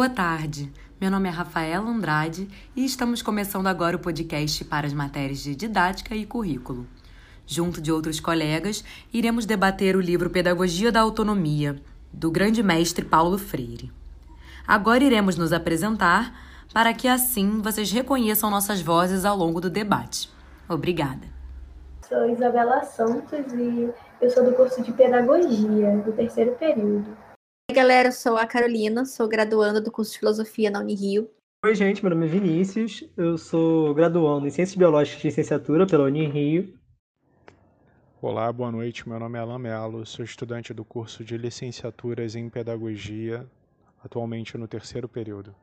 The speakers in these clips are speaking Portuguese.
Boa tarde. Meu nome é Rafaela Andrade e estamos começando agora o podcast para as matérias de didática e currículo. Junto de outros colegas, iremos debater o livro Pedagogia da Autonomia, do grande mestre Paulo Freire. Agora iremos nos apresentar para que assim vocês reconheçam nossas vozes ao longo do debate. Obrigada. Sou Isabela Santos e eu sou do curso de Pedagogia, do terceiro período. Oi, galera, eu sou a Carolina, sou graduanda do curso de Filosofia na Unirio. Oi, gente, meu nome é Vinícius, eu sou graduando em Ciências Biológicas de Licenciatura pela Unirio. Olá, boa noite, meu nome é Alain Melo, sou estudante do curso de Licenciaturas em Pedagogia, atualmente no terceiro período.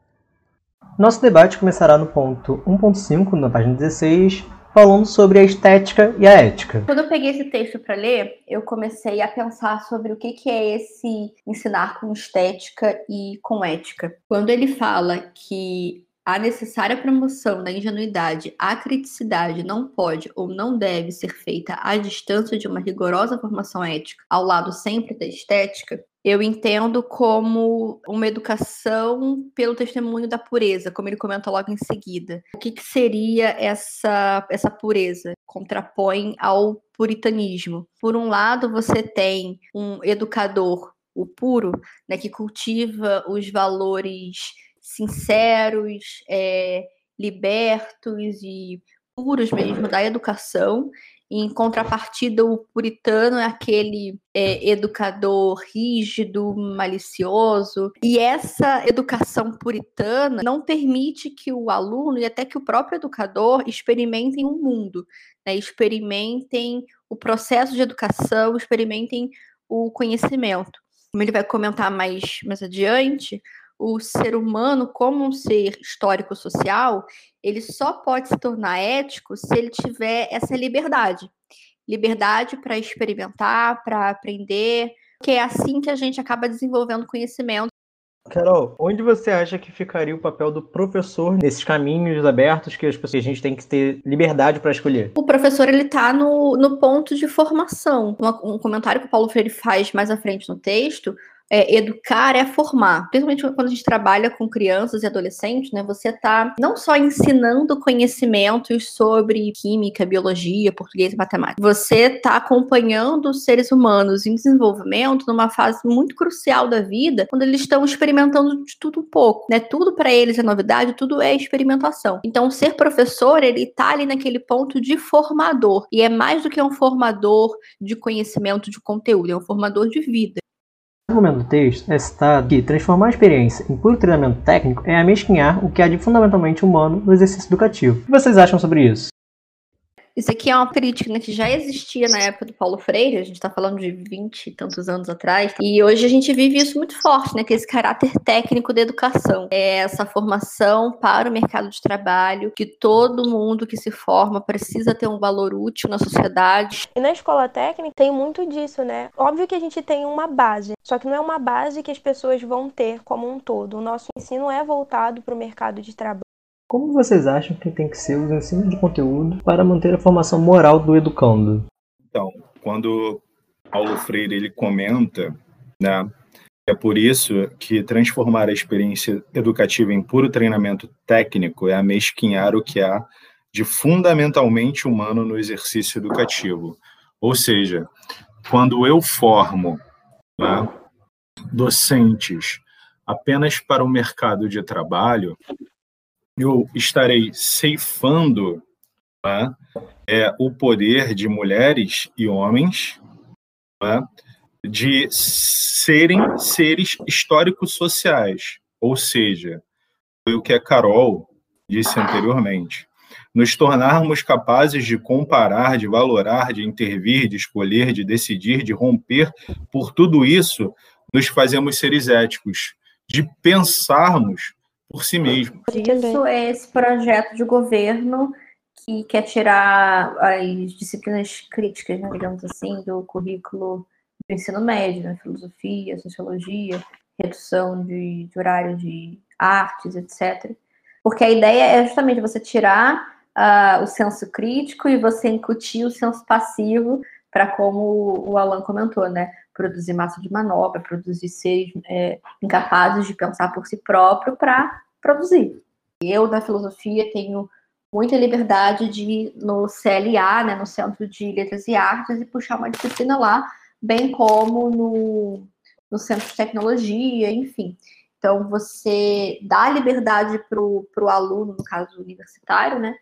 Nosso debate começará no ponto 1.5, na página 16, falando sobre a estética e a ética. Quando eu peguei esse texto para ler, eu comecei a pensar sobre o que, que é esse ensinar com estética e com ética. Quando ele fala que a necessária promoção da ingenuidade, a criticidade não pode ou não deve ser feita à distância de uma rigorosa formação ética, ao lado sempre da estética, eu entendo como uma educação pelo testemunho da pureza, como ele comenta logo em seguida. O que, que seria essa, essa pureza? Contrapõe ao puritanismo. Por um lado, você tem um educador, o puro, né, que cultiva os valores sinceros, é, libertos e puros mesmo da educação, em contrapartida, o puritano é aquele é, educador rígido, malicioso. E essa educação puritana não permite que o aluno e até que o próprio educador experimentem o um mundo, né? experimentem o processo de educação, experimentem o conhecimento. Como ele vai comentar mais, mais adiante, o ser humano, como um ser histórico-social, ele só pode se tornar ético se ele tiver essa liberdade. Liberdade para experimentar, para aprender, que é assim que a gente acaba desenvolvendo conhecimento. Carol, onde você acha que ficaria o papel do professor nesses caminhos abertos que as pessoas, a gente tem que ter liberdade para escolher? O professor ele está no, no ponto de formação. Um, um comentário que o Paulo Freire faz mais à frente no texto é, educar é formar. Principalmente quando a gente trabalha com crianças e adolescentes, né? Você está não só ensinando conhecimentos sobre química, biologia, português e matemática. Você está acompanhando os seres humanos em desenvolvimento numa fase muito crucial da vida, quando eles estão experimentando de tudo um pouco, né? Tudo para eles é novidade, tudo é experimentação. Então, ser professor, ele está ali naquele ponto de formador. E é mais do que um formador de conhecimento, de conteúdo, é um formador de vida. No momento do texto, é citado que transformar a experiência em puro treinamento técnico é amesquinhar o que há de fundamentalmente humano no exercício educativo. O que vocês acham sobre isso? Isso aqui é uma crítica né, que já existia na época do Paulo Freire, a gente está falando de 20 e tantos anos atrás, e hoje a gente vive isso muito forte, né? Que é esse caráter técnico da educação. É essa formação para o mercado de trabalho, que todo mundo que se forma precisa ter um valor útil na sociedade. E na escola técnica tem muito disso, né? Óbvio que a gente tem uma base, só que não é uma base que as pessoas vão ter como um todo. O nosso ensino é voltado para o mercado de trabalho. Como vocês acham que tem que ser os ensinos de conteúdo para manter a formação moral do educando? Então, quando Paulo Freire ele comenta, né, é por isso que transformar a experiência educativa em puro treinamento técnico é amesquinhar o que há de fundamentalmente humano no exercício educativo. Ou seja, quando eu formo né, docentes apenas para o mercado de trabalho, eu estarei ceifando né, é, o poder de mulheres e homens né, de serem seres históricos sociais, ou seja, foi o que a Carol disse anteriormente. Nos tornarmos capazes de comparar, de valorar, de intervir, de escolher, de decidir, de romper, por tudo isso, nos fazemos seres éticos, de pensarmos por si mesmo. Isso é esse projeto de governo que quer tirar as disciplinas críticas, né, digamos assim, do currículo do ensino médio, né, filosofia, sociologia, redução de, de horário de artes, etc. Porque a ideia é justamente você tirar uh, o senso crítico e você incutir o senso passivo para como o Alan comentou, né? Produzir massa de manobra, produzir seres é, incapazes de pensar por si próprio para produzir. Eu, da filosofia, tenho muita liberdade de no CLA, né, no Centro de Letras e Artes, e puxar uma disciplina lá, bem como no, no Centro de Tecnologia, enfim. Então, você dá liberdade para o aluno, no caso universitário, né,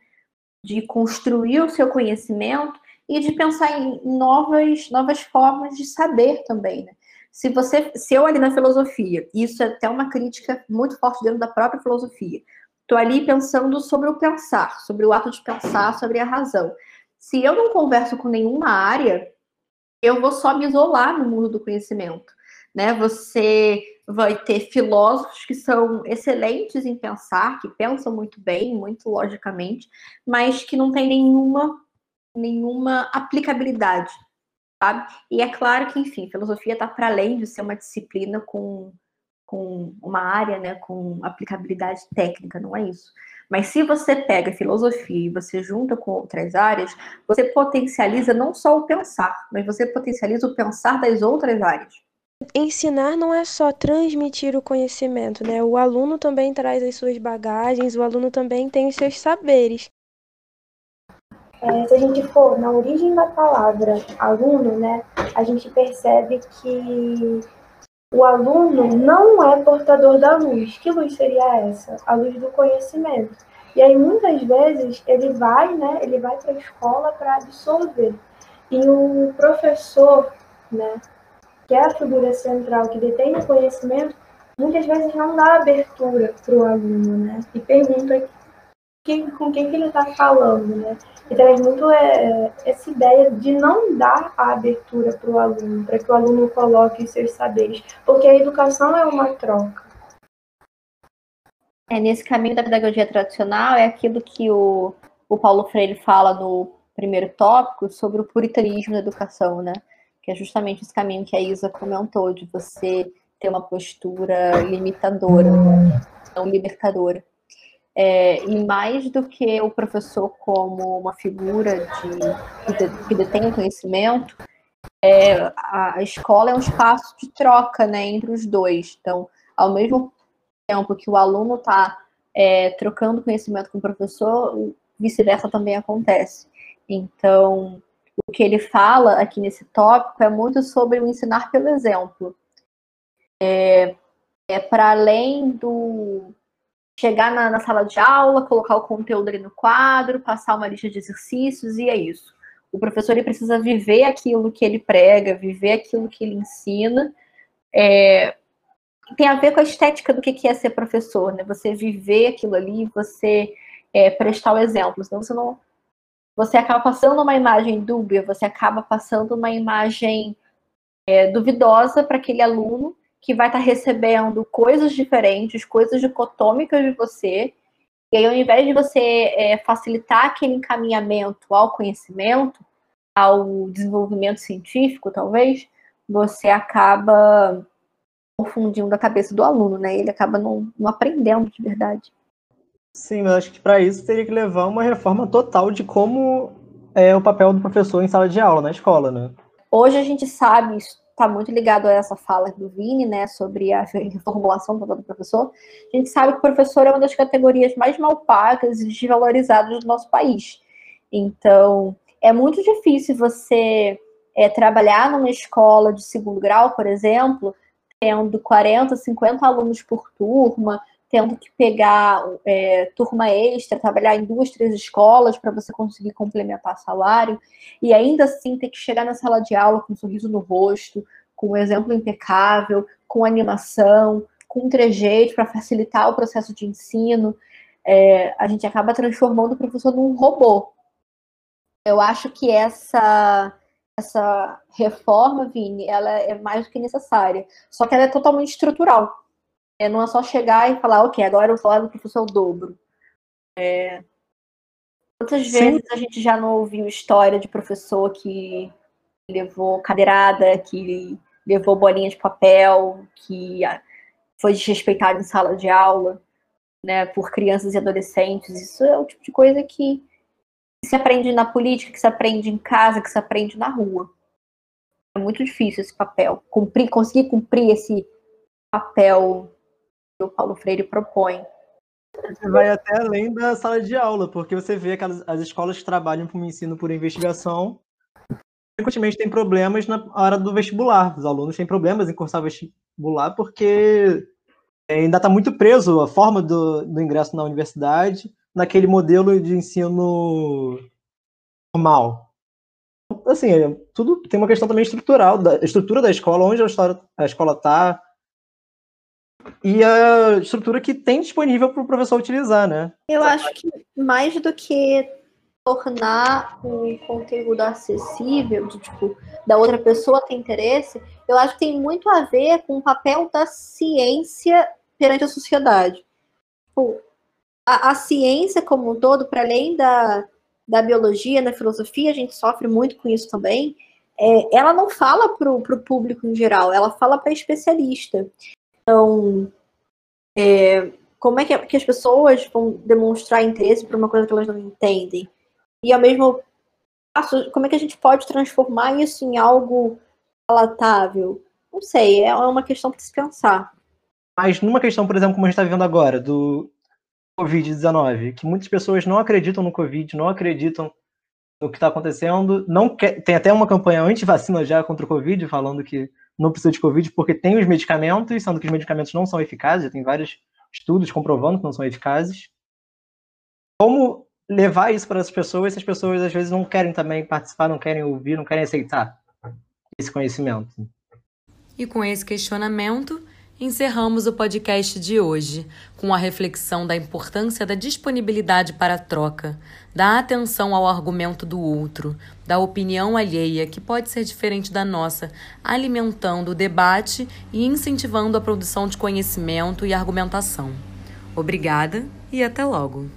de construir o seu conhecimento e de pensar em novas, novas formas de saber também, né? Se você, se eu ali na filosofia, isso é até uma crítica muito forte dentro da própria filosofia, estou ali pensando sobre o pensar, sobre o ato de pensar, sobre a razão. Se eu não converso com nenhuma área, eu vou só me isolar no mundo do conhecimento, né? Você vai ter filósofos que são excelentes em pensar, que pensam muito bem, muito logicamente, mas que não têm nenhuma nenhuma aplicabilidade, sabe? E é claro que, enfim, filosofia está para além de ser uma disciplina com, com uma área, né, com aplicabilidade técnica, não é isso. Mas se você pega filosofia e você junta com outras áreas, você potencializa não só o pensar, mas você potencializa o pensar das outras áreas. Ensinar não é só transmitir o conhecimento, né? O aluno também traz as suas bagagens, o aluno também tem os seus saberes. É, se a gente for na origem da palavra aluno, né, a gente percebe que o aluno não é portador da luz. Que luz seria essa? A luz do conhecimento. E aí muitas vezes ele vai, né, ele vai para a escola para absorver. E o professor, né, que é a figura central que detém o conhecimento, muitas vezes não dá abertura para o aluno, né? E pergunta quem, com quem que ele está falando, né? E traz muito é, essa ideia de não dar a abertura para o aluno, para que o aluno coloque os seus saberes, porque a educação é uma troca. É, nesse caminho da pedagogia tradicional, é aquilo que o, o Paulo Freire fala no primeiro tópico sobre o puritanismo da educação, né? Que é justamente esse caminho que a Isa comentou, de você ter uma postura limitadora, não libertadora. É, e mais do que o professor como uma figura de, que detém o conhecimento, é, a, a, escola é um espaço de troca né, entre os dois. Então, ao mesmo tempo que o aluno está é, trocando conhecimento com o professor, vice-versa também acontece. Então, o que ele fala aqui nesse tópico é muito sobre o ensinar pelo exemplo. É, é para além do, chegar na, na, sala de aula, colocar o conteúdo ali no quadro, passar uma lista de exercícios e é isso. O professor ele precisa viver aquilo que ele prega, viver aquilo que ele ensina. É, tem a ver com a estética do que é ser professor, né? Você viver aquilo ali, você é, prestar o exemplo. Senão você não. Você acaba passando uma imagem dúbia, você acaba passando uma imagem é, duvidosa para aquele aluno que vai estar tá recebendo coisas diferentes, coisas dicotômicas de você. E aí, ao invés de você é, facilitar aquele encaminhamento ao conhecimento, ao desenvolvimento científico, talvez, você acaba confundindo a cabeça do aluno, né? Ele acaba não, não aprendendo de verdade. Sim, mas acho que para isso teria que levar uma reforma total de como é o papel do professor em sala de aula, na escola, né? Hoje a gente sabe, está muito ligado a essa fala do Vini, né, sobre a reformulação do professor. A gente sabe que o professor é uma das categorias mais mal pagas e desvalorizadas do nosso país. Então, é muito difícil você é, trabalhar numa escola de segundo grau, por exemplo, tendo 40, 50 alunos por turma, tendo que pegar é, turma extra, trabalhar em duas, três escolas para você conseguir complementar salário, e ainda assim ter que chegar na sala de aula com um sorriso no rosto, com um exemplo impecável, com animação, com um trejeito para facilitar o processo de ensino. É, a gente acaba transformando o professor num robô. Eu acho que essa essa reforma, Vini, ela é mais do que necessária. Só que ela é totalmente estrutural. É, não é só chegar e falar, ok, agora o salário do professor é o dobro. É... Quantas vezes a gente já não ouviu história de professor que levou cadeirada, que levou bolinha de papel, que foi desrespeitado em sala de aula, né, por crianças e adolescentes. Isso é o tipo de coisa que se aprende na política, que se aprende em casa, que se aprende na rua. É muito difícil esse papel, cumprir, conseguir cumprir esse papel o Paulo Freire propõe. Vai até além da sala de aula, porque você vê que as escolas que trabalham com o ensino por investigação frequentemente têm problemas na hora do vestibular. Os alunos têm problemas em cursar vestibular porque ainda está muito preso a forma do, do ingresso na universidade naquele modelo de ensino normal. Assim, é, tudo tem uma questão também estrutural, da estrutura da escola, onde a escola está, e a estrutura que tem disponível para o professor utilizar, né? Eu acho que mais do que tornar um conteúdo acessível, de tipo, da outra pessoa ter interesse, eu acho que tem muito a ver com o papel da ciência perante a sociedade. Tipo, a, a ciência como um todo, para além da, da biologia, da filosofia, a gente sofre muito com isso também, é, ela não fala para o público em geral, ela fala para especialista. Então, é, como é que, que, as pessoas vão demonstrar interesse por uma coisa que elas não entendem? E ao mesmo passo, como é que a gente pode transformar isso em algo palatável? Não sei, é uma questão para se pensar. Mas numa questão, por exemplo, como a gente está vivendo agora, do Covid-19, que muitas pessoas não acreditam no Covid, não acreditam no que está acontecendo, não quer, tem até uma campanha anti-vacina já contra o Covid, falando que não precisa de Covid porque tem os medicamentos, sendo que os medicamentos não são eficazes, já tem vários estudos comprovando que não são eficazes. Como levar isso para as pessoas se as pessoas às vezes não querem também participar, não querem ouvir, não querem aceitar esse conhecimento? E com esse questionamento, Encerramos o podcast de hoje com a reflexão da importância da disponibilidade para a troca, da atenção ao argumento do outro, da opinião alheia, que pode ser diferente da nossa, alimentando o debate e incentivando a produção de conhecimento e argumentação. Obrigada e até logo!